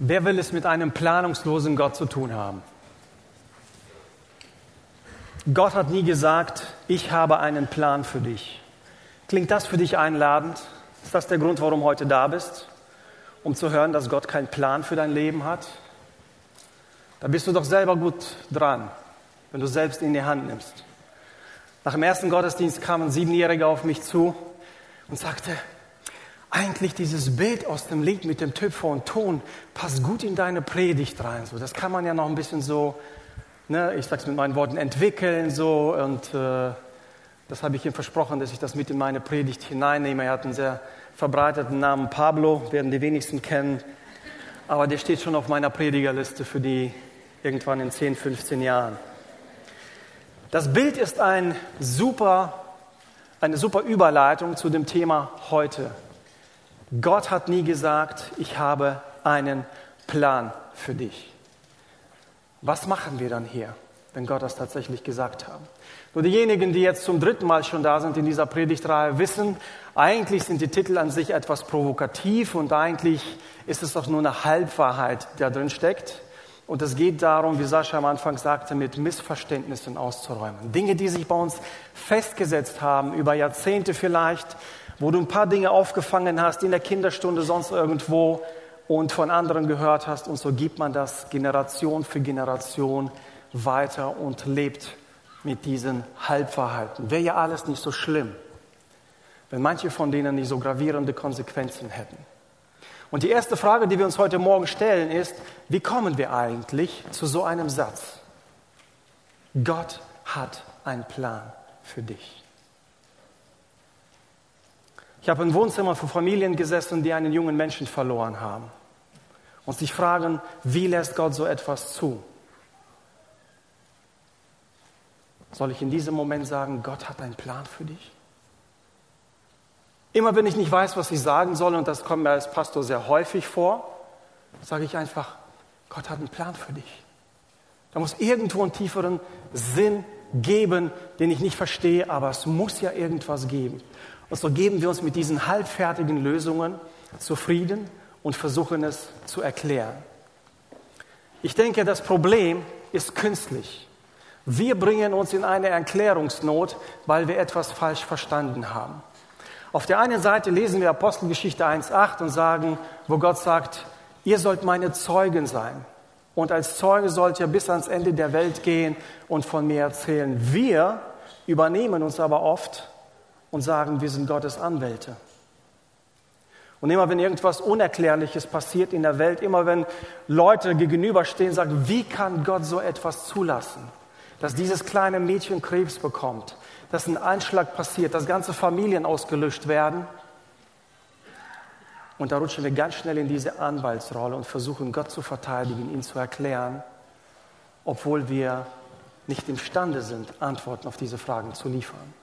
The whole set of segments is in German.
Wer will es mit einem planungslosen Gott zu tun haben? Gott hat nie gesagt, ich habe einen Plan für dich. Klingt das für dich einladend? Ist das der Grund, warum du heute da bist? Um zu hören, dass Gott keinen Plan für dein Leben hat? Da bist du doch selber gut dran, wenn du selbst in die Hand nimmst. Nach dem ersten Gottesdienst kam ein Siebenjähriger auf mich zu und sagte, eigentlich dieses Bild aus dem Lied mit dem Töpfer und Ton passt gut in deine Predigt rein. So, das kann man ja noch ein bisschen so, ne, ich sag's mit meinen Worten, entwickeln so und äh, das habe ich ihm versprochen, dass ich das mit in meine Predigt hineinnehme. Er hat einen sehr verbreiteten Namen Pablo, werden die wenigsten kennen, aber der steht schon auf meiner Predigerliste für die irgendwann in 10, 15 Jahren. Das Bild ist ein super, eine super Überleitung zu dem Thema heute. Gott hat nie gesagt, ich habe einen Plan für dich. Was machen wir dann hier, wenn Gott das tatsächlich gesagt hat? Nur diejenigen, die jetzt zum dritten Mal schon da sind in dieser Predigtreihe, wissen, eigentlich sind die Titel an sich etwas provokativ und eigentlich ist es doch nur eine Halbwahrheit, die da drin steckt. Und es geht darum, wie Sascha am Anfang sagte, mit Missverständnissen auszuräumen. Dinge, die sich bei uns festgesetzt haben, über Jahrzehnte vielleicht, wo du ein paar Dinge aufgefangen hast in der Kinderstunde, sonst irgendwo und von anderen gehört hast. Und so gibt man das Generation für Generation weiter und lebt mit diesen Halbwahrheiten. Wäre ja alles nicht so schlimm, wenn manche von denen nicht so gravierende Konsequenzen hätten. Und die erste Frage, die wir uns heute Morgen stellen, ist, wie kommen wir eigentlich zu so einem Satz? Gott hat einen Plan für dich. Ich habe im Wohnzimmer von Familien gesessen, die einen jungen Menschen verloren haben und sich fragen, wie lässt Gott so etwas zu? Soll ich in diesem Moment sagen, Gott hat einen Plan für dich? Immer wenn ich nicht weiß, was ich sagen soll, und das kommt mir als Pastor sehr häufig vor, sage ich einfach, Gott hat einen Plan für dich. Da muss irgendwo einen tieferen Sinn geben, den ich nicht verstehe, aber es muss ja irgendwas geben. Und so geben wir uns mit diesen halbfertigen Lösungen zufrieden und versuchen es zu erklären. Ich denke, das Problem ist künstlich. Wir bringen uns in eine Erklärungsnot, weil wir etwas falsch verstanden haben. Auf der einen Seite lesen wir Apostelgeschichte 1.8 und sagen, wo Gott sagt, ihr sollt meine Zeugen sein. Und als Zeuge sollt ihr bis ans Ende der Welt gehen und von mir erzählen. Wir übernehmen uns aber oft und sagen, wir sind Gottes Anwälte. Und immer wenn irgendwas Unerklärliches passiert in der Welt, immer wenn Leute gegenüberstehen, sagen, wie kann Gott so etwas zulassen? Dass dieses kleine Mädchen Krebs bekommt, dass ein Einschlag passiert, dass ganze Familien ausgelöscht werden. Und da rutschen wir ganz schnell in diese Anwaltsrolle und versuchen Gott zu verteidigen, ihn zu erklären, obwohl wir nicht imstande sind, Antworten auf diese Fragen zu liefern.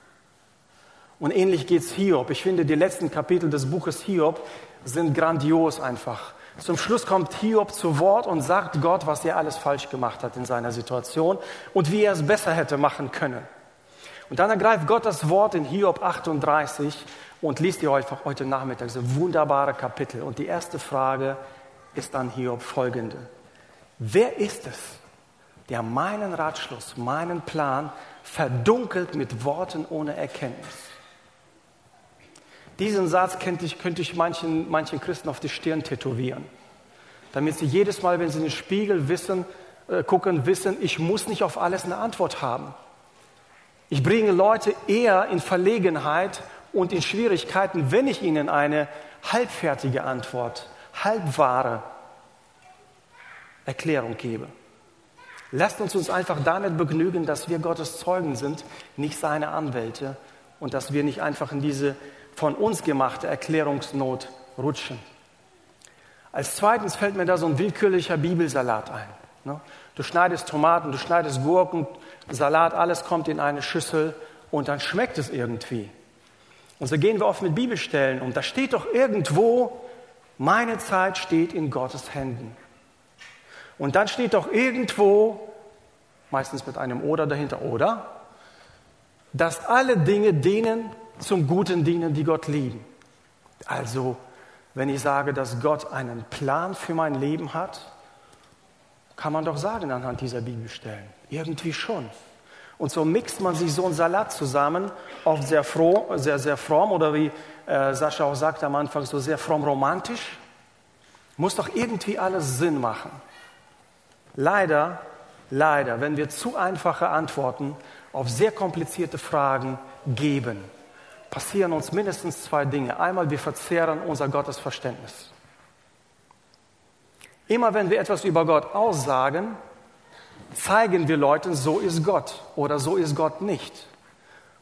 Und ähnlich geht es Hiob. Ich finde, die letzten Kapitel des Buches Hiob sind grandios einfach. Zum Schluss kommt Hiob zu Wort und sagt Gott, was er alles falsch gemacht hat in seiner Situation und wie er es besser hätte machen können. Und dann ergreift Gott das Wort in Hiob 38 und liest ihr euch heute Nachmittag so wunderbare Kapitel. Und die erste Frage ist an Hiob folgende. Wer ist es, der meinen Ratschluss, meinen Plan verdunkelt mit Worten ohne Erkenntnis? Diesen Satz könnte ich, könnte ich manchen, manchen Christen auf die Stirn tätowieren, damit sie jedes Mal, wenn sie in den Spiegel wissen, äh, gucken, wissen, ich muss nicht auf alles eine Antwort haben. Ich bringe Leute eher in Verlegenheit und in Schwierigkeiten, wenn ich ihnen eine halbfertige Antwort, halbwahre Erklärung gebe. Lasst uns uns einfach damit begnügen, dass wir Gottes Zeugen sind, nicht seine Anwälte und dass wir nicht einfach in diese von uns gemachte Erklärungsnot rutschen. Als zweitens fällt mir da so ein willkürlicher Bibelsalat ein. Ne? Du schneidest Tomaten, du schneidest Gurken, Salat, alles kommt in eine Schüssel und dann schmeckt es irgendwie. Und so gehen wir oft mit Bibelstellen um. Da steht doch irgendwo, meine Zeit steht in Gottes Händen. Und dann steht doch irgendwo, meistens mit einem Oder dahinter, oder, dass alle Dinge denen zum Guten dienen, die Gott lieben. Also wenn ich sage, dass Gott einen Plan für mein Leben hat? Kann man doch sagen anhand dieser Bibelstellen. Irgendwie schon. Und so mixt man sich so einen Salat zusammen, oft sehr, froh, sehr, sehr fromm oder wie äh, Sascha auch sagte am Anfang, so sehr fromm romantisch. Muss doch irgendwie alles Sinn machen. Leider, leider, wenn wir zu einfache Antworten auf sehr komplizierte Fragen geben, passieren uns mindestens zwei Dinge. Einmal, wir verzehren unser Gottesverständnis. Immer wenn wir etwas über Gott aussagen, zeigen wir Leuten, so ist Gott oder so ist Gott nicht.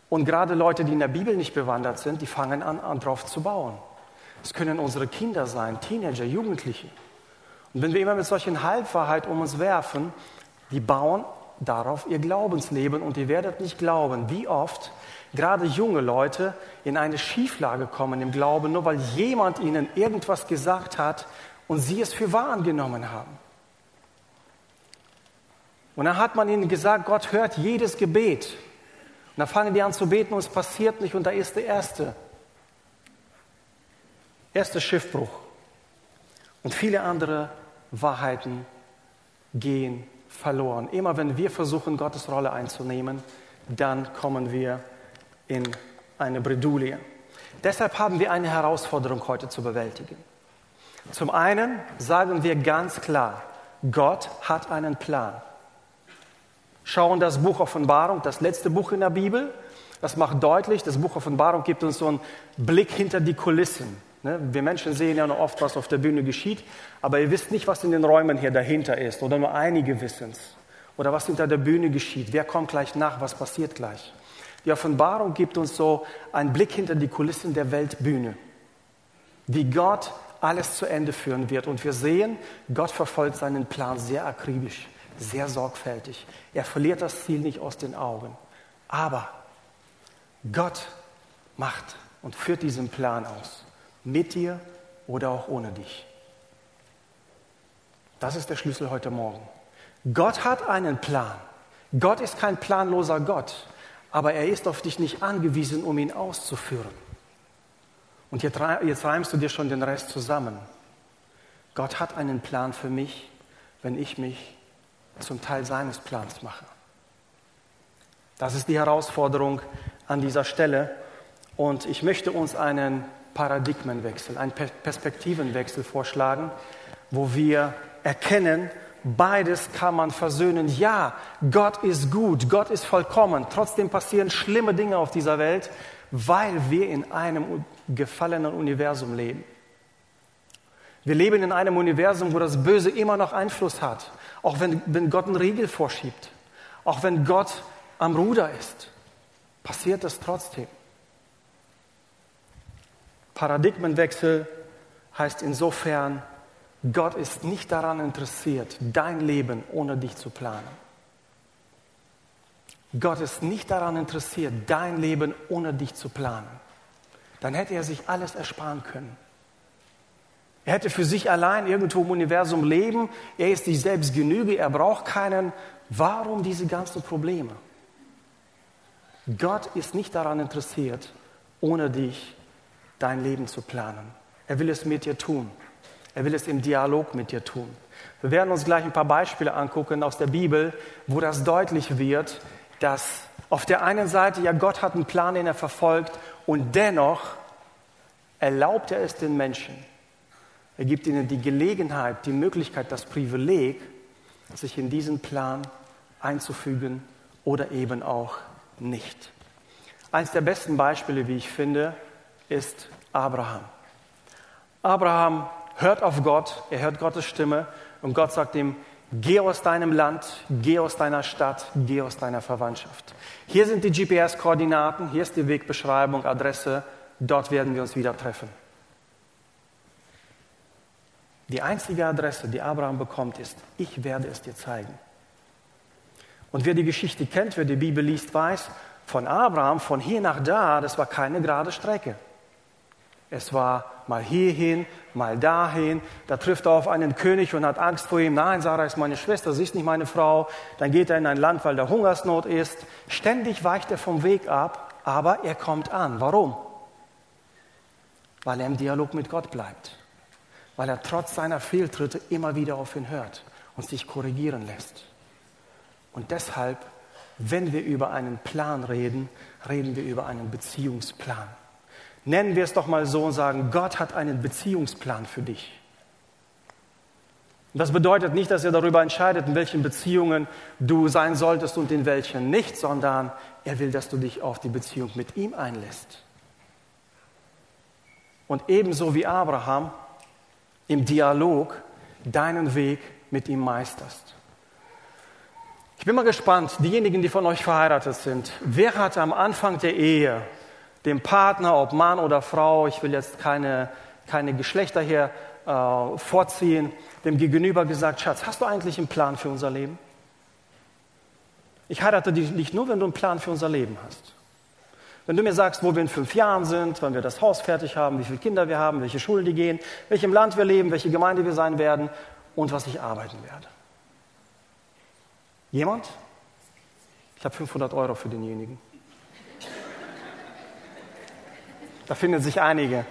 Und gerade Leute, die in der Bibel nicht bewandert sind, die fangen an, drauf zu bauen. Es können unsere Kinder sein, Teenager, Jugendliche. Und wenn wir immer mit solchen Halbwahrheit um uns werfen, die bauen darauf ihr Glaubensleben und ihr werdet nicht glauben, wie oft gerade junge Leute in eine Schieflage kommen im Glauben, nur weil jemand ihnen irgendwas gesagt hat und sie es für wahr angenommen haben. Und dann hat man ihnen gesagt, Gott hört jedes Gebet. Und dann fangen die an zu beten und es passiert nicht und da ist der erste, erste Schiffbruch. Und viele andere Wahrheiten gehen verloren. Immer wenn wir versuchen, Gottes Rolle einzunehmen, dann kommen wir in eine Bredouille. Deshalb haben wir eine Herausforderung heute zu bewältigen. Zum einen sagen wir ganz klar, Gott hat einen Plan. Schauen das Buch Offenbarung, das letzte Buch in der Bibel, das macht deutlich, das Buch Offenbarung gibt uns so einen Blick hinter die Kulissen. Ne? Wir Menschen sehen ja nur oft, was auf der Bühne geschieht, aber ihr wisst nicht, was in den Räumen hier dahinter ist, oder nur einige wissen es. Oder was hinter der Bühne geschieht, wer kommt gleich nach, was passiert gleich. Die Offenbarung gibt uns so einen Blick hinter die Kulissen der Weltbühne, wie Gott alles zu Ende führen wird. Und wir sehen, Gott verfolgt seinen Plan sehr akribisch, sehr sorgfältig. Er verliert das Ziel nicht aus den Augen. Aber Gott macht und führt diesen Plan aus mit dir oder auch ohne dich. Das ist der Schlüssel heute Morgen. Gott hat einen Plan. Gott ist kein planloser Gott, aber er ist auf dich nicht angewiesen, um ihn auszuführen. Und jetzt, jetzt reimst du dir schon den Rest zusammen. Gott hat einen Plan für mich, wenn ich mich zum Teil seines Plans mache. Das ist die Herausforderung an dieser Stelle. Und ich möchte uns einen Paradigmenwechsel, einen Perspektivenwechsel vorschlagen, wo wir erkennen, beides kann man versöhnen. Ja, Gott ist gut, Gott ist vollkommen. Trotzdem passieren schlimme Dinge auf dieser Welt, weil wir in einem gefallenen Universum leben. Wir leben in einem Universum, wo das Böse immer noch Einfluss hat, auch wenn, wenn Gott einen Riegel vorschiebt, auch wenn Gott am Ruder ist, passiert das trotzdem. Paradigmenwechsel heißt insofern, Gott ist nicht daran interessiert, dein Leben ohne dich zu planen. Gott ist nicht daran interessiert, dein Leben ohne dich zu planen. Dann hätte er sich alles ersparen können. Er hätte für sich allein irgendwo im Universum leben. Er ist sich selbst Genüge. Er braucht keinen. Warum diese ganzen Probleme? Gott ist nicht daran interessiert, ohne dich dein Leben zu planen. Er will es mit dir tun. Er will es im Dialog mit dir tun. Wir werden uns gleich ein paar Beispiele angucken aus der Bibel, wo das deutlich wird, dass auf der einen Seite ja Gott hat einen Plan, den er verfolgt und dennoch erlaubt er es den Menschen. Er gibt ihnen die Gelegenheit, die Möglichkeit, das Privileg, sich in diesen Plan einzufügen oder eben auch nicht. Eines der besten Beispiele, wie ich finde, ist Abraham. Abraham hört auf Gott, er hört Gottes Stimme und Gott sagt ihm, geh aus deinem Land, geh aus deiner Stadt, geh aus deiner Verwandtschaft. Hier sind die GPS-Koordinaten, hier ist die Wegbeschreibung, Adresse, dort werden wir uns wieder treffen. Die einzige Adresse, die Abraham bekommt, ist, ich werde es dir zeigen. Und wer die Geschichte kennt, wer die Bibel liest, weiß, von Abraham, von hier nach da, das war keine gerade Strecke. Es war mal hierhin, mal dahin. Da trifft er auf einen König und hat Angst vor ihm. Nein, Sarah ist meine Schwester, sie ist nicht meine Frau. Dann geht er in ein Land, weil da Hungersnot ist. Ständig weicht er vom Weg ab, aber er kommt an. Warum? Weil er im Dialog mit Gott bleibt. weil er trotz seiner Fehltritte immer wieder auf ihn hört und sich korrigieren lässt. Und deshalb, wenn wir über einen Plan reden, reden wir über einen Beziehungsplan. Nennen wir es doch mal so und sagen, Gott hat einen Beziehungsplan für dich. Das bedeutet nicht, dass er darüber entscheidet, in welchen Beziehungen du sein solltest und in welchen nicht, sondern er will, dass du dich auf die Beziehung mit ihm einlässt. Und ebenso wie Abraham im Dialog deinen Weg mit ihm meisterst. Ich bin mal gespannt, diejenigen, die von euch verheiratet sind, wer hat am Anfang der Ehe dem Partner, ob Mann oder Frau, ich will jetzt keine, keine Geschlechter hier äh, vorziehen, dem Gegenüber gesagt, Schatz, hast du eigentlich einen Plan für unser Leben? Ich heirate dich nicht nur, wenn du einen Plan für unser Leben hast. Wenn du mir sagst, wo wir in fünf Jahren sind, wann wir das Haus fertig haben, wie viele Kinder wir haben, welche Schule die gehen, welchem Land wir leben, welche Gemeinde wir sein werden und was ich arbeiten werde. Jemand? Ich habe 500 Euro für denjenigen. Da finden sich einige.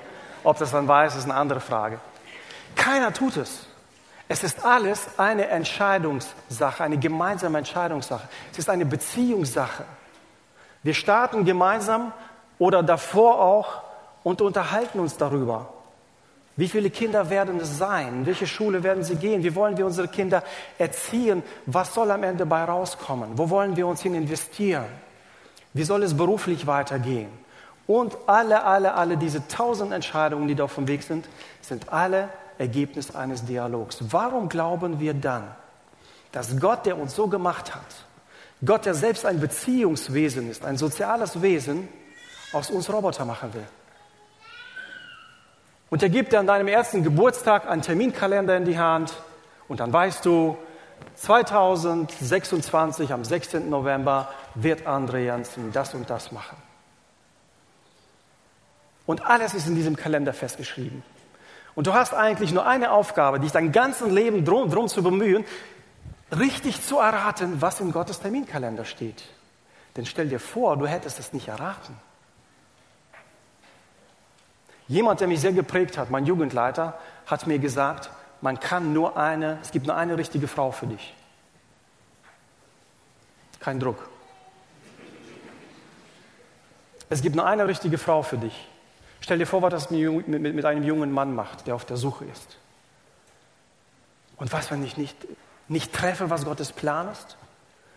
Ob das dann weiß, ist eine andere Frage. Keiner tut es. Es ist alles eine Entscheidungssache, eine gemeinsame Entscheidungssache. Es ist eine Beziehungssache. Wir starten gemeinsam oder davor auch und unterhalten uns darüber. Wie viele Kinder werden es sein? In welche Schule werden sie gehen? Wie wollen wir unsere Kinder erziehen? Was soll am Ende bei rauskommen? Wo wollen wir uns hin investieren? Wie soll es beruflich weitergehen? Und alle, alle, alle diese tausend Entscheidungen, die da auf dem Weg sind, sind alle Ergebnis eines Dialogs. Warum glauben wir dann, dass Gott, der uns so gemacht hat, Gott, der selbst ein Beziehungswesen ist, ein soziales Wesen, aus uns Roboter machen will? Und er gibt dir an deinem ersten Geburtstag einen Terminkalender in die Hand und dann weißt du, 2026 am 16. November wird André das und das machen. Und alles ist in diesem Kalender festgeschrieben. Und du hast eigentlich nur eine Aufgabe, dich dein ganzes Leben drum, drum zu bemühen, richtig zu erraten, was in Gottes Terminkalender steht. Denn stell dir vor, du hättest es nicht erraten. Jemand, der mich sehr geprägt hat, mein Jugendleiter, hat mir gesagt, man kann nur eine, es gibt nur eine richtige Frau für dich. Kein Druck. Es gibt nur eine richtige Frau für dich. Stell dir vor, was das mit einem jungen Mann macht, der auf der Suche ist. Und was, wenn ich nicht, nicht treffe, was Gottes Plan ist?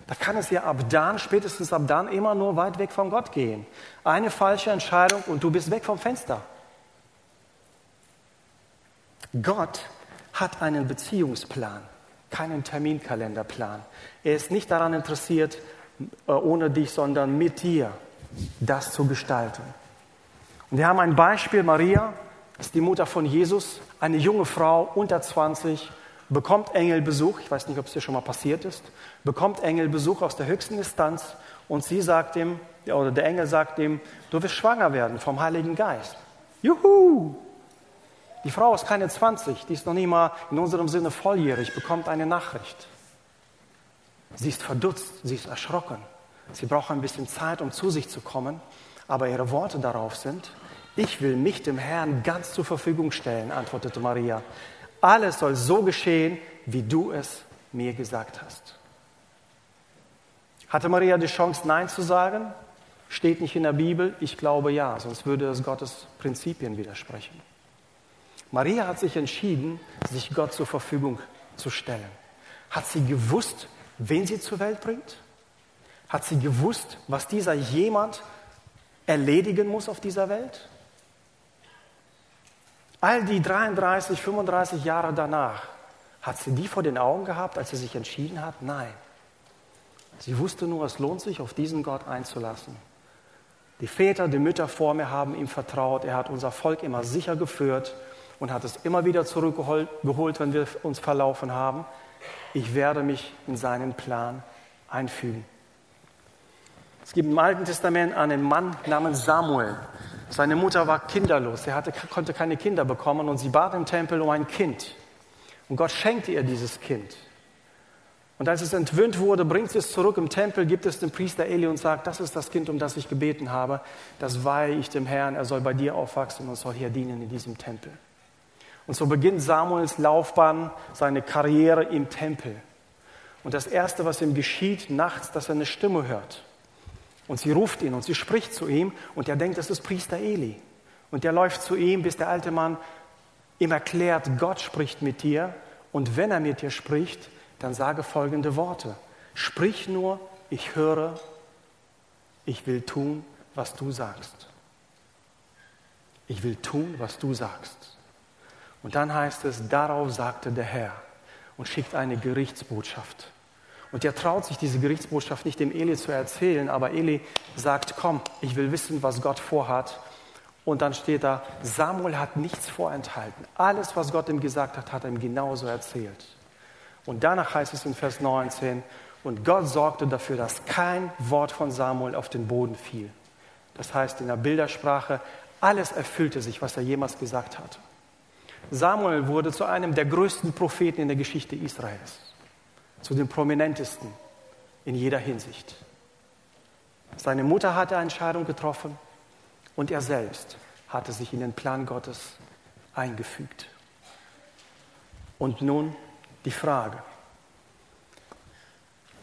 Da kann es ja ab dann, spätestens ab dann, immer nur weit weg von Gott gehen. Eine falsche Entscheidung und du bist weg vom Fenster. Gott hat einen Beziehungsplan, keinen Terminkalenderplan. Er ist nicht daran interessiert, äh, ohne dich, sondern mit dir das zu gestalten. Und wir haben ein Beispiel, Maria, ist die Mutter von Jesus, eine junge Frau unter 20, bekommt Engelbesuch, ich weiß nicht, ob es dir schon mal passiert ist, bekommt Engelbesuch aus der höchsten Instanz und sie sagt ihm, oder der Engel sagt ihm, du wirst schwanger werden vom Heiligen Geist. Juhu! Die Frau ist keine 20, die ist noch nie mal in unserem Sinne volljährig, bekommt eine Nachricht. Sie ist verdutzt, sie ist erschrocken. Sie braucht ein bisschen Zeit, um zu sich zu kommen. Aber ihre Worte darauf sind, ich will mich dem Herrn ganz zur Verfügung stellen, antwortete Maria. Alles soll so geschehen, wie du es mir gesagt hast. Hatte Maria die Chance, Nein zu sagen? Steht nicht in der Bibel. Ich glaube ja, sonst würde es Gottes Prinzipien widersprechen. Maria hat sich entschieden, sich Gott zur Verfügung zu stellen. Hat sie gewusst, wen sie zur Welt bringt? Hat sie gewusst, was dieser jemand erledigen muss auf dieser Welt? All die 33, 35 Jahre danach, hat sie die vor den Augen gehabt, als sie sich entschieden hat? Nein. Sie wusste nur, es lohnt sich, auf diesen Gott einzulassen. Die Väter, die Mütter vor mir haben ihm vertraut. Er hat unser Volk immer sicher geführt und hat es immer wieder zurückgeholt, wenn wir uns verlaufen haben. Ich werde mich in seinen Plan einfügen. Es gibt im Alten Testament einen Mann namens Samuel. Seine Mutter war kinderlos. Er hatte, konnte keine Kinder bekommen und sie bat im Tempel um ein Kind. Und Gott schenkte ihr dieses Kind. Und als es entwöhnt wurde, bringt sie es zurück im Tempel, gibt es den Priester Eli und sagt, das ist das Kind, um das ich gebeten habe. Das weihe ich dem Herrn, er soll bei dir aufwachsen und soll hier dienen in diesem Tempel. Und so beginnt Samuels Laufbahn, seine Karriere im Tempel. Und das Erste, was ihm geschieht, nachts, dass er eine Stimme hört. Und sie ruft ihn und sie spricht zu ihm und er denkt, das ist Priester Eli. Und er läuft zu ihm, bis der alte Mann ihm erklärt, Gott spricht mit dir und wenn er mit dir spricht, dann sage folgende Worte. Sprich nur, ich höre, ich will tun, was du sagst. Ich will tun, was du sagst. Und dann heißt es, darauf sagte der Herr und schickt eine Gerichtsbotschaft. Und er traut sich, diese Gerichtsbotschaft nicht dem Eli zu erzählen, aber Eli sagt, komm, ich will wissen, was Gott vorhat. Und dann steht da, Samuel hat nichts vorenthalten. Alles, was Gott ihm gesagt hat, hat er ihm genauso erzählt. Und danach heißt es in Vers 19, und Gott sorgte dafür, dass kein Wort von Samuel auf den Boden fiel. Das heißt in der Bildersprache, alles erfüllte sich, was er jemals gesagt hat. Samuel wurde zu einem der größten Propheten in der Geschichte Israels, zu den prominentesten in jeder Hinsicht. Seine Mutter hatte eine Entscheidung getroffen und er selbst hatte sich in den Plan Gottes eingefügt. Und nun die Frage,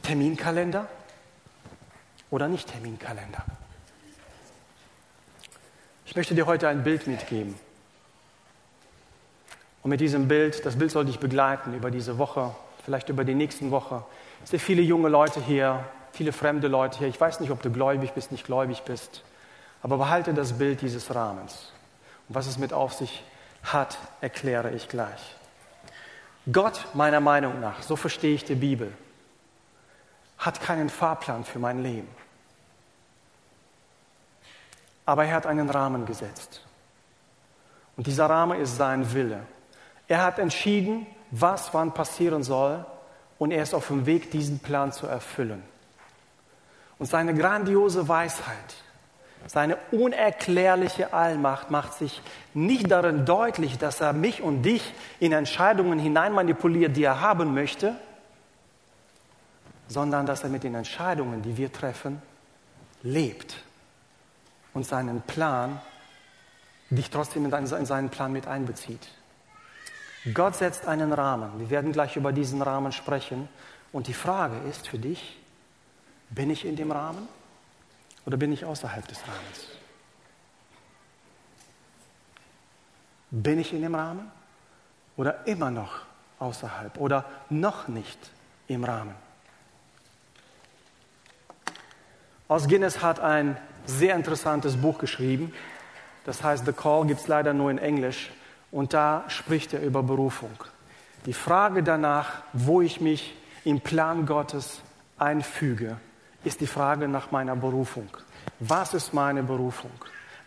Terminkalender oder nicht Terminkalender? Ich möchte dir heute ein Bild mitgeben. Und mit diesem Bild, das Bild soll dich begleiten über diese Woche, vielleicht über die nächsten Woche. Es sind viele junge Leute hier, viele fremde Leute hier. Ich weiß nicht, ob du gläubig bist, nicht gläubig bist, aber behalte das Bild dieses Rahmens. Und was es mit auf sich hat, erkläre ich gleich. Gott, meiner Meinung nach, so verstehe ich die Bibel, hat keinen Fahrplan für mein Leben. Aber er hat einen Rahmen gesetzt. Und dieser Rahmen ist sein Wille. Er hat entschieden, was wann passieren soll und er ist auf dem Weg, diesen Plan zu erfüllen. Und seine grandiose Weisheit, seine unerklärliche Allmacht macht sich nicht darin deutlich, dass er mich und dich in Entscheidungen hineinmanipuliert, die er haben möchte, sondern dass er mit den Entscheidungen, die wir treffen, lebt und seinen Plan, dich trotzdem in seinen Plan mit einbezieht. Gott setzt einen Rahmen. Wir werden gleich über diesen Rahmen sprechen. Und die Frage ist für dich, bin ich in dem Rahmen oder bin ich außerhalb des Rahmens? Bin ich in dem Rahmen oder immer noch außerhalb oder noch nicht im Rahmen? Aus Guinness hat ein sehr interessantes Buch geschrieben. Das heißt The Call, gibt es leider nur in Englisch. Und da spricht er über Berufung. Die Frage danach, wo ich mich im Plan Gottes einfüge, ist die Frage nach meiner Berufung. Was ist meine Berufung?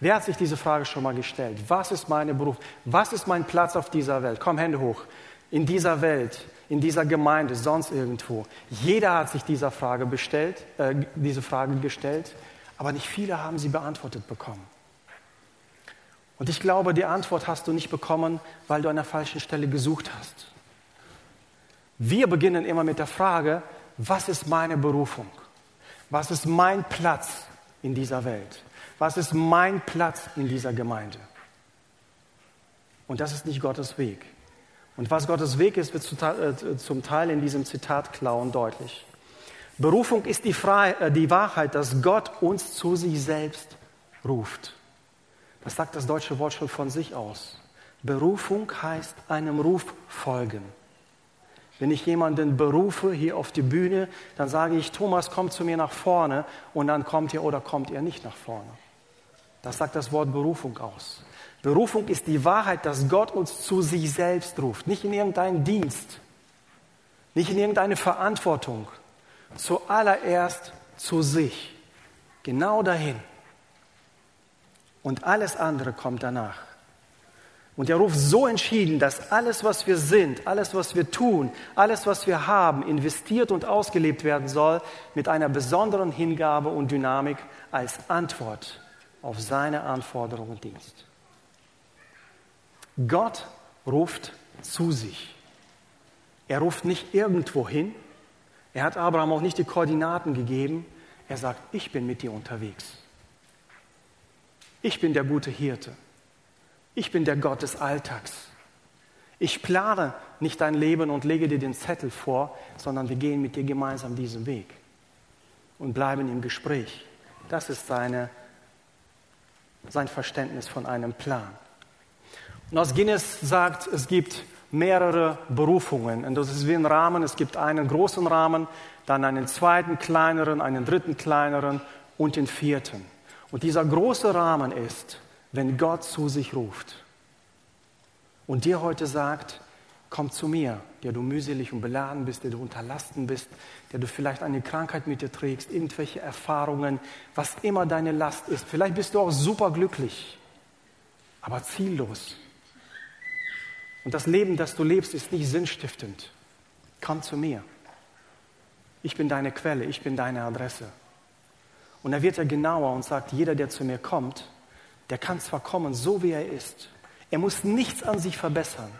Wer hat sich diese Frage schon mal gestellt? Was ist meine Berufung? Was ist mein Platz auf dieser Welt? Komm, Hände hoch. In dieser Welt, in dieser Gemeinde, sonst irgendwo. Jeder hat sich dieser Frage, bestellt, äh, diese Frage gestellt, aber nicht viele haben sie beantwortet bekommen. Und ich glaube, die Antwort hast du nicht bekommen, weil du an der falschen Stelle gesucht hast. Wir beginnen immer mit der Frage, was ist meine Berufung? Was ist mein Platz in dieser Welt? Was ist mein Platz in dieser Gemeinde? Und das ist nicht Gottes Weg. Und was Gottes Weg ist, wird äh, zum Teil in diesem Zitat klar und deutlich. Berufung ist die, Freiheit, äh, die Wahrheit, dass Gott uns zu sich selbst ruft. Das sagt das deutsche Wort schon von sich aus. Berufung heißt einem Ruf folgen. Wenn ich jemanden berufe hier auf die Bühne, dann sage ich, Thomas, komm zu mir nach vorne und dann kommt ihr oder kommt ihr nicht nach vorne. Das sagt das Wort Berufung aus. Berufung ist die Wahrheit, dass Gott uns zu sich selbst ruft, nicht in irgendeinen Dienst, nicht in irgendeine Verantwortung, zuallererst zu sich, genau dahin. Und alles andere kommt danach. Und er ruft so entschieden, dass alles, was wir sind, alles, was wir tun, alles, was wir haben, investiert und ausgelebt werden soll mit einer besonderen Hingabe und Dynamik als Antwort auf seine Anforderungen und Dienst. Gott ruft zu sich. Er ruft nicht irgendwo hin. Er hat Abraham auch nicht die Koordinaten gegeben. Er sagt, ich bin mit dir unterwegs. Ich bin der gute Hirte. Ich bin der Gott des Alltags. Ich plane nicht dein Leben und lege dir den Zettel vor, sondern wir gehen mit dir gemeinsam diesen Weg und bleiben im Gespräch. Das ist seine, sein Verständnis von einem Plan. Und aus Guinness sagt, es gibt mehrere Berufungen. Und das ist wie ein Rahmen. Es gibt einen großen Rahmen, dann einen zweiten kleineren, einen dritten kleineren und den vierten. Und dieser große Rahmen ist, wenn Gott zu sich ruft und dir heute sagt, komm zu mir, der du mühselig und beladen bist, der du unterlasten bist, der du vielleicht eine Krankheit mit dir trägst, irgendwelche Erfahrungen, was immer deine Last ist. Vielleicht bist du auch superglücklich, aber ziellos. Und das Leben, das du lebst, ist nicht sinnstiftend. Komm zu mir. Ich bin deine Quelle, ich bin deine Adresse. Und er wird ja genauer und sagt, jeder, der zu mir kommt, der kann zwar kommen, so wie er ist. Er muss nichts an sich verbessern.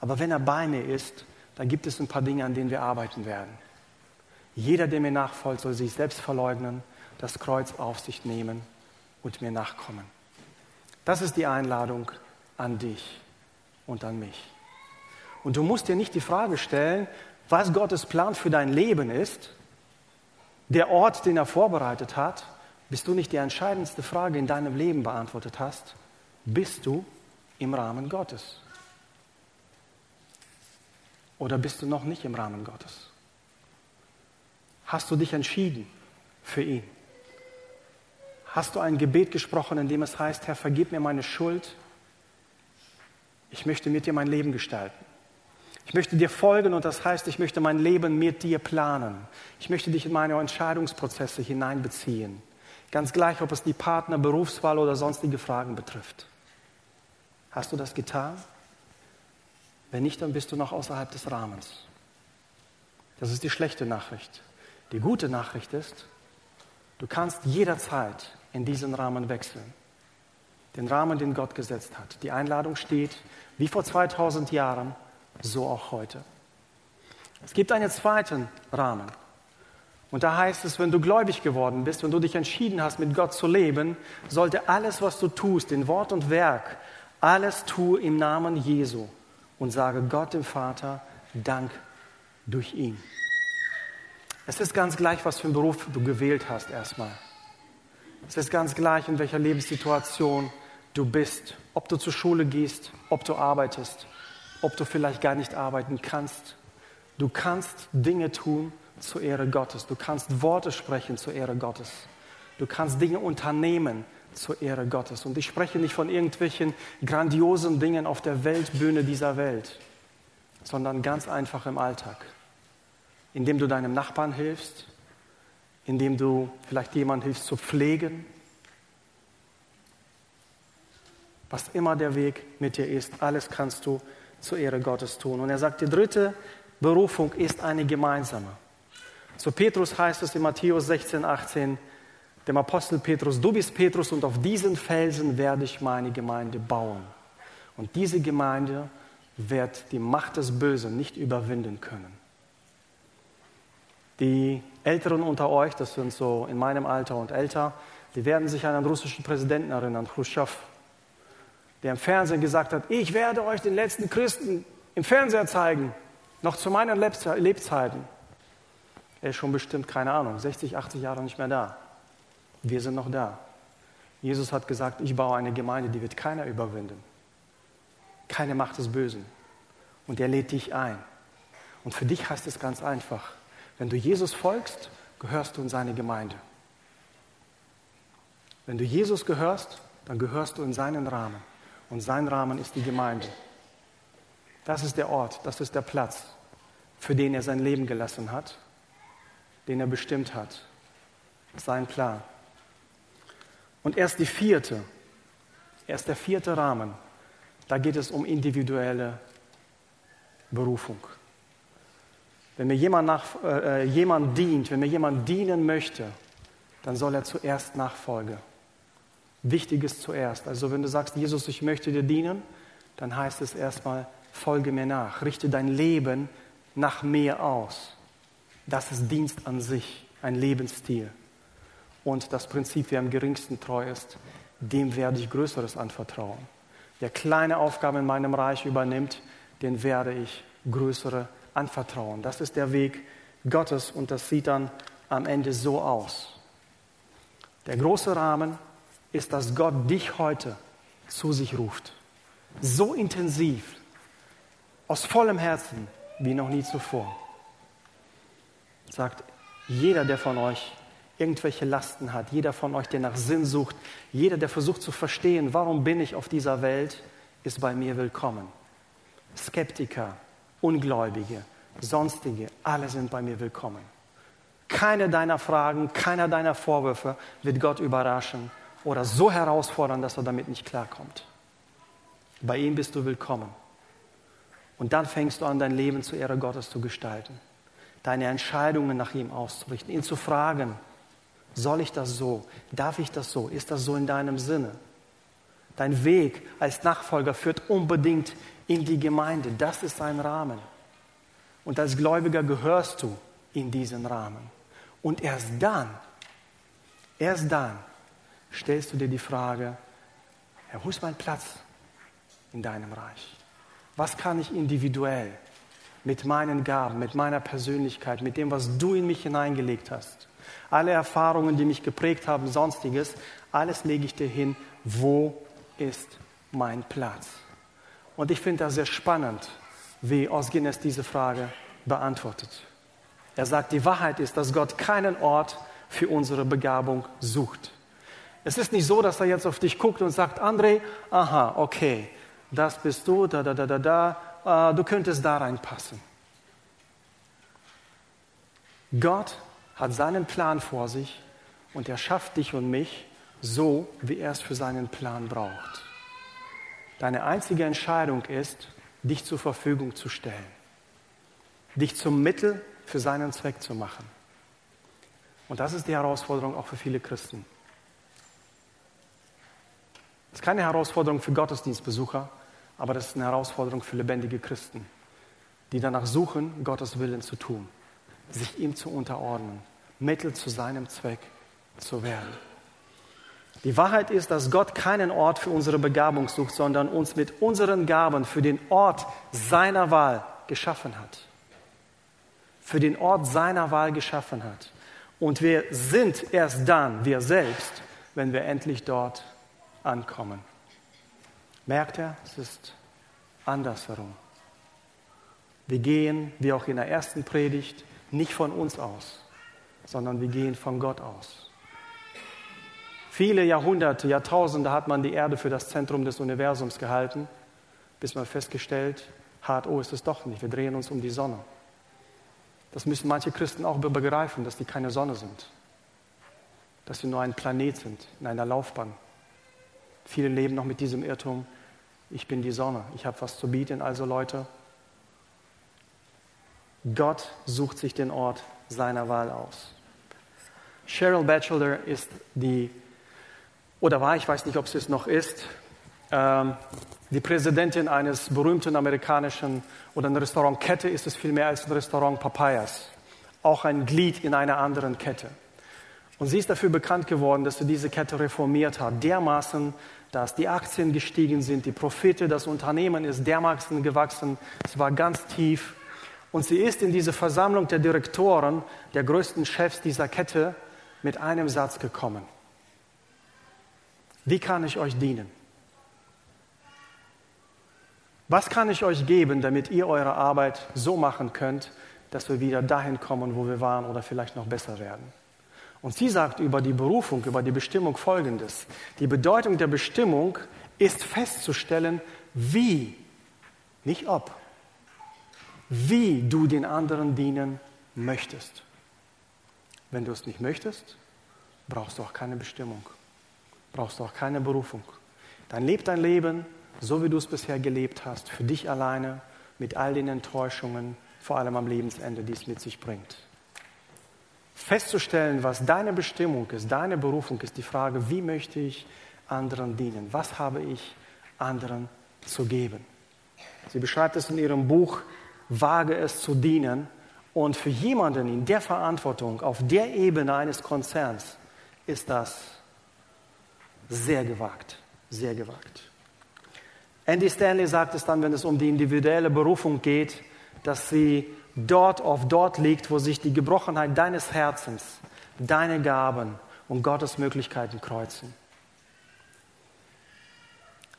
Aber wenn er bei mir ist, dann gibt es ein paar Dinge, an denen wir arbeiten werden. Jeder, der mir nachfolgt, soll sich selbst verleugnen, das Kreuz auf sich nehmen und mir nachkommen. Das ist die Einladung an dich und an mich. Und du musst dir nicht die Frage stellen, was Gottes Plan für dein Leben ist, der Ort, den er vorbereitet hat, bis du nicht die entscheidendste Frage in deinem Leben beantwortet hast, bist du im Rahmen Gottes? Oder bist du noch nicht im Rahmen Gottes? Hast du dich entschieden für ihn? Hast du ein Gebet gesprochen, in dem es heißt, Herr, vergib mir meine Schuld, ich möchte mit dir mein Leben gestalten. Ich möchte dir folgen und das heißt, ich möchte mein Leben mit dir planen. Ich möchte dich in meine Entscheidungsprozesse hineinbeziehen. Ganz gleich, ob es die Partner, Berufswahl oder sonstige Fragen betrifft. Hast du das getan? Wenn nicht, dann bist du noch außerhalb des Rahmens. Das ist die schlechte Nachricht. Die gute Nachricht ist, du kannst jederzeit in diesen Rahmen wechseln den Rahmen, den Gott gesetzt hat. Die Einladung steht, wie vor 2000 Jahren, so auch heute. Es gibt einen zweiten Rahmen. Und da heißt es, wenn du gläubig geworden bist, wenn du dich entschieden hast, mit Gott zu leben, sollte alles, was du tust, in Wort und Werk, alles tue im Namen Jesu und sage Gott dem Vater Dank durch ihn. Es ist ganz gleich, was für einen Beruf du gewählt hast erstmal. Es ist ganz gleich, in welcher Lebenssituation du bist, ob du zur Schule gehst, ob du arbeitest, ob du vielleicht gar nicht arbeiten kannst. Du kannst Dinge tun zur Ehre Gottes. Du kannst Worte sprechen zur Ehre Gottes. Du kannst Dinge unternehmen zur Ehre Gottes. Und ich spreche nicht von irgendwelchen grandiosen Dingen auf der Weltbühne dieser Welt, sondern ganz einfach im Alltag, indem du deinem Nachbarn hilfst, indem du vielleicht jemand hilfst zu pflegen, Was immer der Weg mit dir ist, alles kannst du zur Ehre Gottes tun. Und er sagt, die dritte Berufung ist eine gemeinsame. Zu Petrus heißt es in Matthäus 16, 18, dem Apostel Petrus, du bist Petrus und auf diesen Felsen werde ich meine Gemeinde bauen. Und diese Gemeinde wird die Macht des Bösen nicht überwinden können. Die Älteren unter euch, das sind so in meinem Alter und älter, die werden sich an einen russischen Präsidenten erinnern, Khrushchev der im Fernsehen gesagt hat, ich werde euch den letzten Christen im Fernseher zeigen, noch zu meinen Lebzeiten. Er ist schon bestimmt, keine Ahnung, 60, 80 Jahre nicht mehr da. Wir sind noch da. Jesus hat gesagt, ich baue eine Gemeinde, die wird keiner überwinden. Keine Macht des Bösen. Und er lädt dich ein. Und für dich heißt es ganz einfach, wenn du Jesus folgst, gehörst du in seine Gemeinde. Wenn du Jesus gehörst, dann gehörst du in seinen Rahmen. Und sein Rahmen ist die Gemeinde. Das ist der Ort, das ist der Platz, für den er sein Leben gelassen hat, den er bestimmt hat. Sein Plan. Und erst die vierte, erst der vierte Rahmen, da geht es um individuelle Berufung. Wenn mir jemand, nach, äh, jemand dient, wenn mir jemand dienen möchte, dann soll er zuerst Nachfolge Wichtiges zuerst. Also wenn du sagst, Jesus, ich möchte dir dienen, dann heißt es erstmal, folge mir nach, richte dein Leben nach mir aus. Das ist Dienst an sich, ein Lebensstil. Und das Prinzip, wer am geringsten treu ist, dem werde ich Größeres anvertrauen. der kleine Aufgaben in meinem Reich übernimmt, den werde ich größere anvertrauen. Das ist der Weg Gottes und das sieht dann am Ende so aus. Der große Rahmen ist, dass Gott dich heute zu sich ruft. So intensiv, aus vollem Herzen wie noch nie zuvor. Sagt jeder, der von euch irgendwelche Lasten hat, jeder von euch, der nach Sinn sucht, jeder, der versucht zu verstehen, warum bin ich auf dieser Welt, ist bei mir willkommen. Skeptiker, Ungläubige, sonstige, alle sind bei mir willkommen. Keine deiner Fragen, keiner deiner Vorwürfe wird Gott überraschen oder so herausfordern, dass er damit nicht klarkommt. Bei ihm bist du willkommen. Und dann fängst du an, dein Leben zur Ehre Gottes zu gestalten, deine Entscheidungen nach ihm auszurichten, ihn zu fragen, soll ich das so? Darf ich das so? Ist das so in deinem Sinne? Dein Weg als Nachfolger führt unbedingt in die Gemeinde. Das ist ein Rahmen. Und als Gläubiger gehörst du in diesen Rahmen. Und erst dann, erst dann stellst du dir die Frage, Herr, wo ist mein Platz in deinem Reich? Was kann ich individuell mit meinen Gaben, mit meiner Persönlichkeit, mit dem, was du in mich hineingelegt hast, alle Erfahrungen, die mich geprägt haben, sonstiges, alles lege ich dir hin, wo ist mein Platz? Und ich finde das sehr spannend, wie Osgenes diese Frage beantwortet. Er sagt, die Wahrheit ist, dass Gott keinen Ort für unsere Begabung sucht. Es ist nicht so, dass er jetzt auf dich guckt und sagt, André, aha, okay, das bist du, da, da, da, da, da, äh, du könntest da reinpassen. Gott hat seinen Plan vor sich und er schafft dich und mich so, wie er es für seinen Plan braucht. Deine einzige Entscheidung ist, dich zur Verfügung zu stellen, dich zum Mittel für seinen Zweck zu machen. Und das ist die Herausforderung auch für viele Christen. Das ist keine Herausforderung für Gottesdienstbesucher, aber das ist eine Herausforderung für lebendige Christen, die danach suchen, Gottes Willen zu tun, sich ihm zu unterordnen, Mittel zu seinem Zweck zu werden. Die Wahrheit ist, dass Gott keinen Ort für unsere Begabung sucht, sondern uns mit unseren Gaben für den Ort seiner Wahl geschaffen hat. Für den Ort seiner Wahl geschaffen hat. Und wir sind erst dann wir selbst, wenn wir endlich dort ankommen. Merkt er, es ist andersherum. Wir gehen, wie auch in der ersten Predigt, nicht von uns aus, sondern wir gehen von Gott aus. Viele Jahrhunderte, Jahrtausende hat man die Erde für das Zentrum des Universums gehalten, bis man festgestellt hat, oh, ist es doch nicht, wir drehen uns um die Sonne. Das müssen manche Christen auch begreifen, dass die keine Sonne sind, dass sie nur ein Planet sind in einer Laufbahn. Viele leben noch mit diesem Irrtum, ich bin die Sonne, ich habe was zu bieten, also Leute, Gott sucht sich den Ort seiner Wahl aus. Cheryl Batchelor ist die oder war, ich weiß nicht, ob es es noch ist, ähm, die Präsidentin eines berühmten amerikanischen oder einer Restaurantkette ist es viel mehr als ein Restaurant Papayas, auch ein Glied in einer anderen Kette. Und sie ist dafür bekannt geworden, dass sie diese Kette reformiert hat, dermaßen, dass die Aktien gestiegen sind, die Profite, das Unternehmen ist dermaßen gewachsen, es war ganz tief. Und sie ist in diese Versammlung der Direktoren, der größten Chefs dieser Kette, mit einem Satz gekommen. Wie kann ich euch dienen? Was kann ich euch geben, damit ihr eure Arbeit so machen könnt, dass wir wieder dahin kommen, wo wir waren oder vielleicht noch besser werden? Und sie sagt über die Berufung, über die Bestimmung Folgendes. Die Bedeutung der Bestimmung ist festzustellen, wie, nicht ob, wie du den anderen dienen möchtest. Wenn du es nicht möchtest, brauchst du auch keine Bestimmung brauchst du auch keine Berufung. Dann leb dein Leben, so wie du es bisher gelebt hast, für dich alleine, mit all den Enttäuschungen, vor allem am Lebensende, die es mit sich bringt. Festzustellen, was deine Bestimmung ist, deine Berufung ist, die Frage, wie möchte ich anderen dienen? Was habe ich anderen zu geben? Sie beschreibt es in ihrem Buch, wage es zu dienen. Und für jemanden in der Verantwortung, auf der Ebene eines Konzerns, ist das sehr gewagt, sehr gewagt. Andy Stanley sagt es dann, wenn es um die individuelle Berufung geht, dass sie dort auf dort liegt, wo sich die Gebrochenheit deines Herzens, deine Gaben und Gottes Möglichkeiten kreuzen.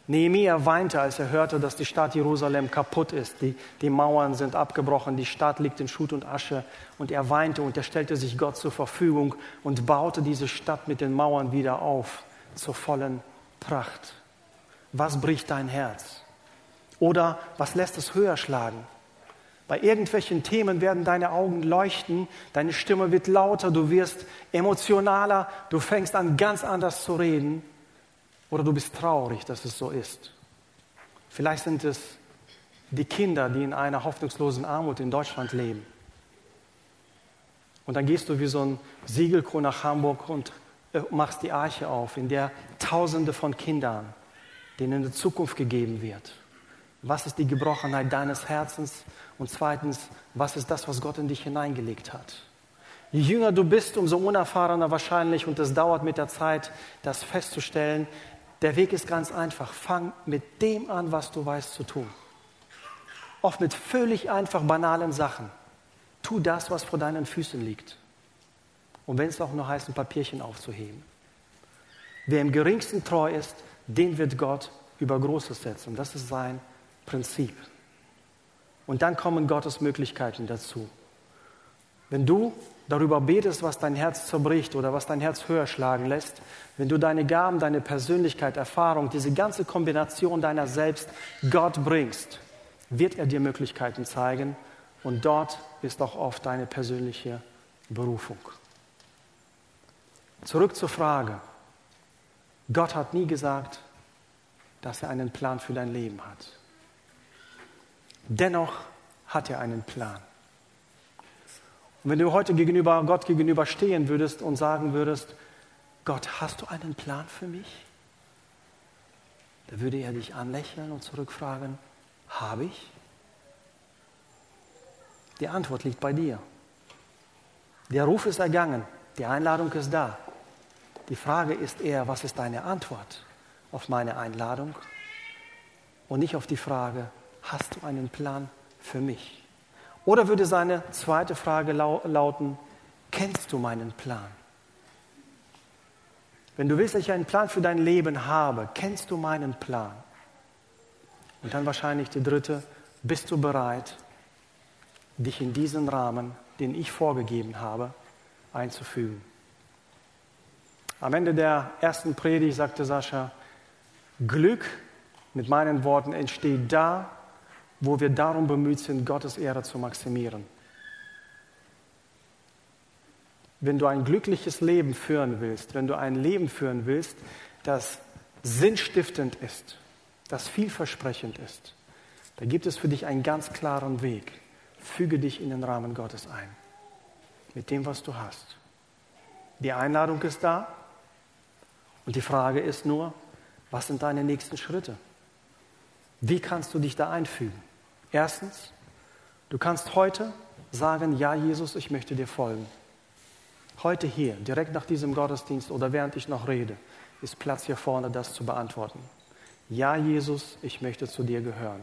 Nehemiah weinte, als er hörte, dass die Stadt Jerusalem kaputt ist. Die, die Mauern sind abgebrochen, die Stadt liegt in Schutt und Asche. Und er weinte und er stellte sich Gott zur Verfügung und baute diese Stadt mit den Mauern wieder auf zur vollen Pracht. Was bricht dein Herz? Oder was lässt es höher schlagen? Bei irgendwelchen Themen werden deine Augen leuchten, deine Stimme wird lauter, du wirst emotionaler, du fängst an ganz anders zu reden oder du bist traurig, dass es so ist. Vielleicht sind es die Kinder, die in einer hoffnungslosen Armut in Deutschland leben. Und dann gehst du wie so ein Siegelkro nach Hamburg und äh, machst die Arche auf, in der Tausende von Kindern, denen eine Zukunft gegeben wird. Was ist die Gebrochenheit deines Herzens? Und zweitens, was ist das, was Gott in dich hineingelegt hat? Je jünger du bist, umso unerfahrener wahrscheinlich, und es dauert mit der Zeit, das festzustellen, der Weg ist ganz einfach. Fang mit dem an, was du weißt zu tun. Oft mit völlig einfach banalen Sachen. Tu das, was vor deinen Füßen liegt. Und wenn es auch nur heißt, ein Papierchen aufzuheben. Wer im geringsten treu ist, den wird Gott über Großes setzen. Das ist sein Prinzip. Und dann kommen Gottes Möglichkeiten dazu. Wenn du darüber betest, was dein Herz zerbricht oder was dein Herz höher schlagen lässt, wenn du deine Gaben, deine Persönlichkeit, Erfahrung, diese ganze Kombination deiner selbst Gott bringst, wird er dir Möglichkeiten zeigen und dort ist auch oft deine persönliche Berufung. Zurück zur Frage. Gott hat nie gesagt, dass er einen Plan für dein Leben hat. Dennoch hat er einen Plan. Und wenn du heute gegenüber Gott gegenüber stehen würdest und sagen würdest, Gott, hast du einen Plan für mich? Da würde er dich anlächeln und zurückfragen, habe ich? Die Antwort liegt bei dir. Der Ruf ist ergangen, die Einladung ist da. Die Frage ist eher, was ist deine Antwort auf meine Einladung? Und nicht auf die Frage, hast du einen Plan für mich? Oder würde seine zweite Frage lauten, kennst du meinen Plan? Wenn du willst, dass ich einen Plan für dein Leben habe, kennst du meinen Plan? Und dann wahrscheinlich die dritte, bist du bereit, dich in diesen Rahmen, den ich vorgegeben habe, einzufügen? Am Ende der ersten Predigt sagte Sascha, Glück mit meinen Worten entsteht da, wo wir darum bemüht sind, Gottes Ehre zu maximieren. Wenn du ein glückliches Leben führen willst, wenn du ein Leben führen willst, das sinnstiftend ist, das vielversprechend ist, da gibt es für dich einen ganz klaren Weg. Füge dich in den Rahmen Gottes ein, mit dem, was du hast. Die Einladung ist da und die Frage ist nur, was sind deine nächsten Schritte? Wie kannst du dich da einfügen? Erstens, du kannst heute sagen, ja Jesus, ich möchte dir folgen. Heute hier, direkt nach diesem Gottesdienst oder während ich noch rede, ist Platz hier vorne, das zu beantworten. Ja Jesus, ich möchte zu dir gehören.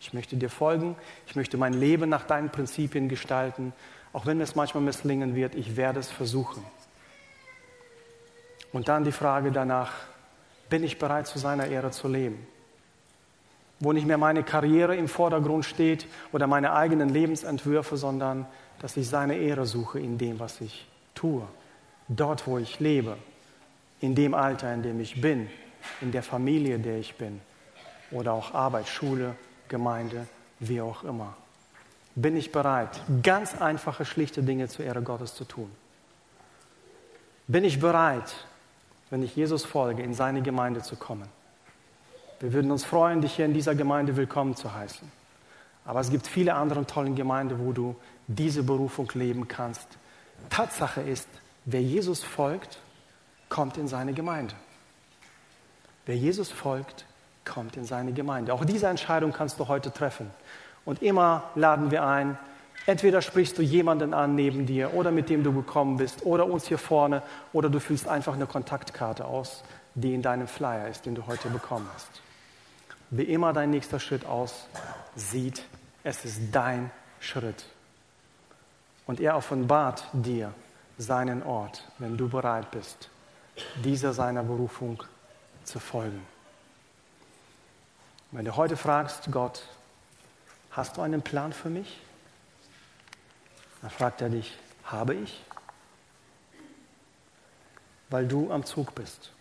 Ich möchte dir folgen. Ich möchte mein Leben nach deinen Prinzipien gestalten. Auch wenn es manchmal misslingen wird, ich werde es versuchen. Und dann die Frage danach, bin ich bereit, zu seiner Ehre zu leben? Wo nicht mehr meine Karriere im Vordergrund steht oder meine eigenen Lebensentwürfe, sondern dass ich seine Ehre suche in dem, was ich tue, dort, wo ich lebe, in dem Alter, in dem ich bin, in der Familie, in der ich bin oder auch Arbeit, Schule, Gemeinde, wie auch immer. Bin ich bereit, ganz einfache, schlichte Dinge zur Ehre Gottes zu tun? Bin ich bereit, wenn ich Jesus folge, in seine Gemeinde zu kommen? Wir würden uns freuen, dich hier in dieser Gemeinde willkommen zu heißen. Aber es gibt viele andere tolle Gemeinden, wo du diese Berufung leben kannst. Tatsache ist, wer Jesus folgt, kommt in seine Gemeinde. Wer Jesus folgt, kommt in seine Gemeinde. Auch diese Entscheidung kannst du heute treffen. Und immer laden wir ein, entweder sprichst du jemanden an neben dir oder mit dem du gekommen bist oder uns hier vorne oder du füllst einfach eine Kontaktkarte aus, die in deinem Flyer ist, den du heute bekommen hast. Wie immer dein nächster Schritt aussieht, es ist dein Schritt. Und er offenbart dir seinen Ort, wenn du bereit bist, dieser seiner Berufung zu folgen. Wenn du heute fragst, Gott, hast du einen Plan für mich? Dann fragt er dich, habe ich? Weil du am Zug bist.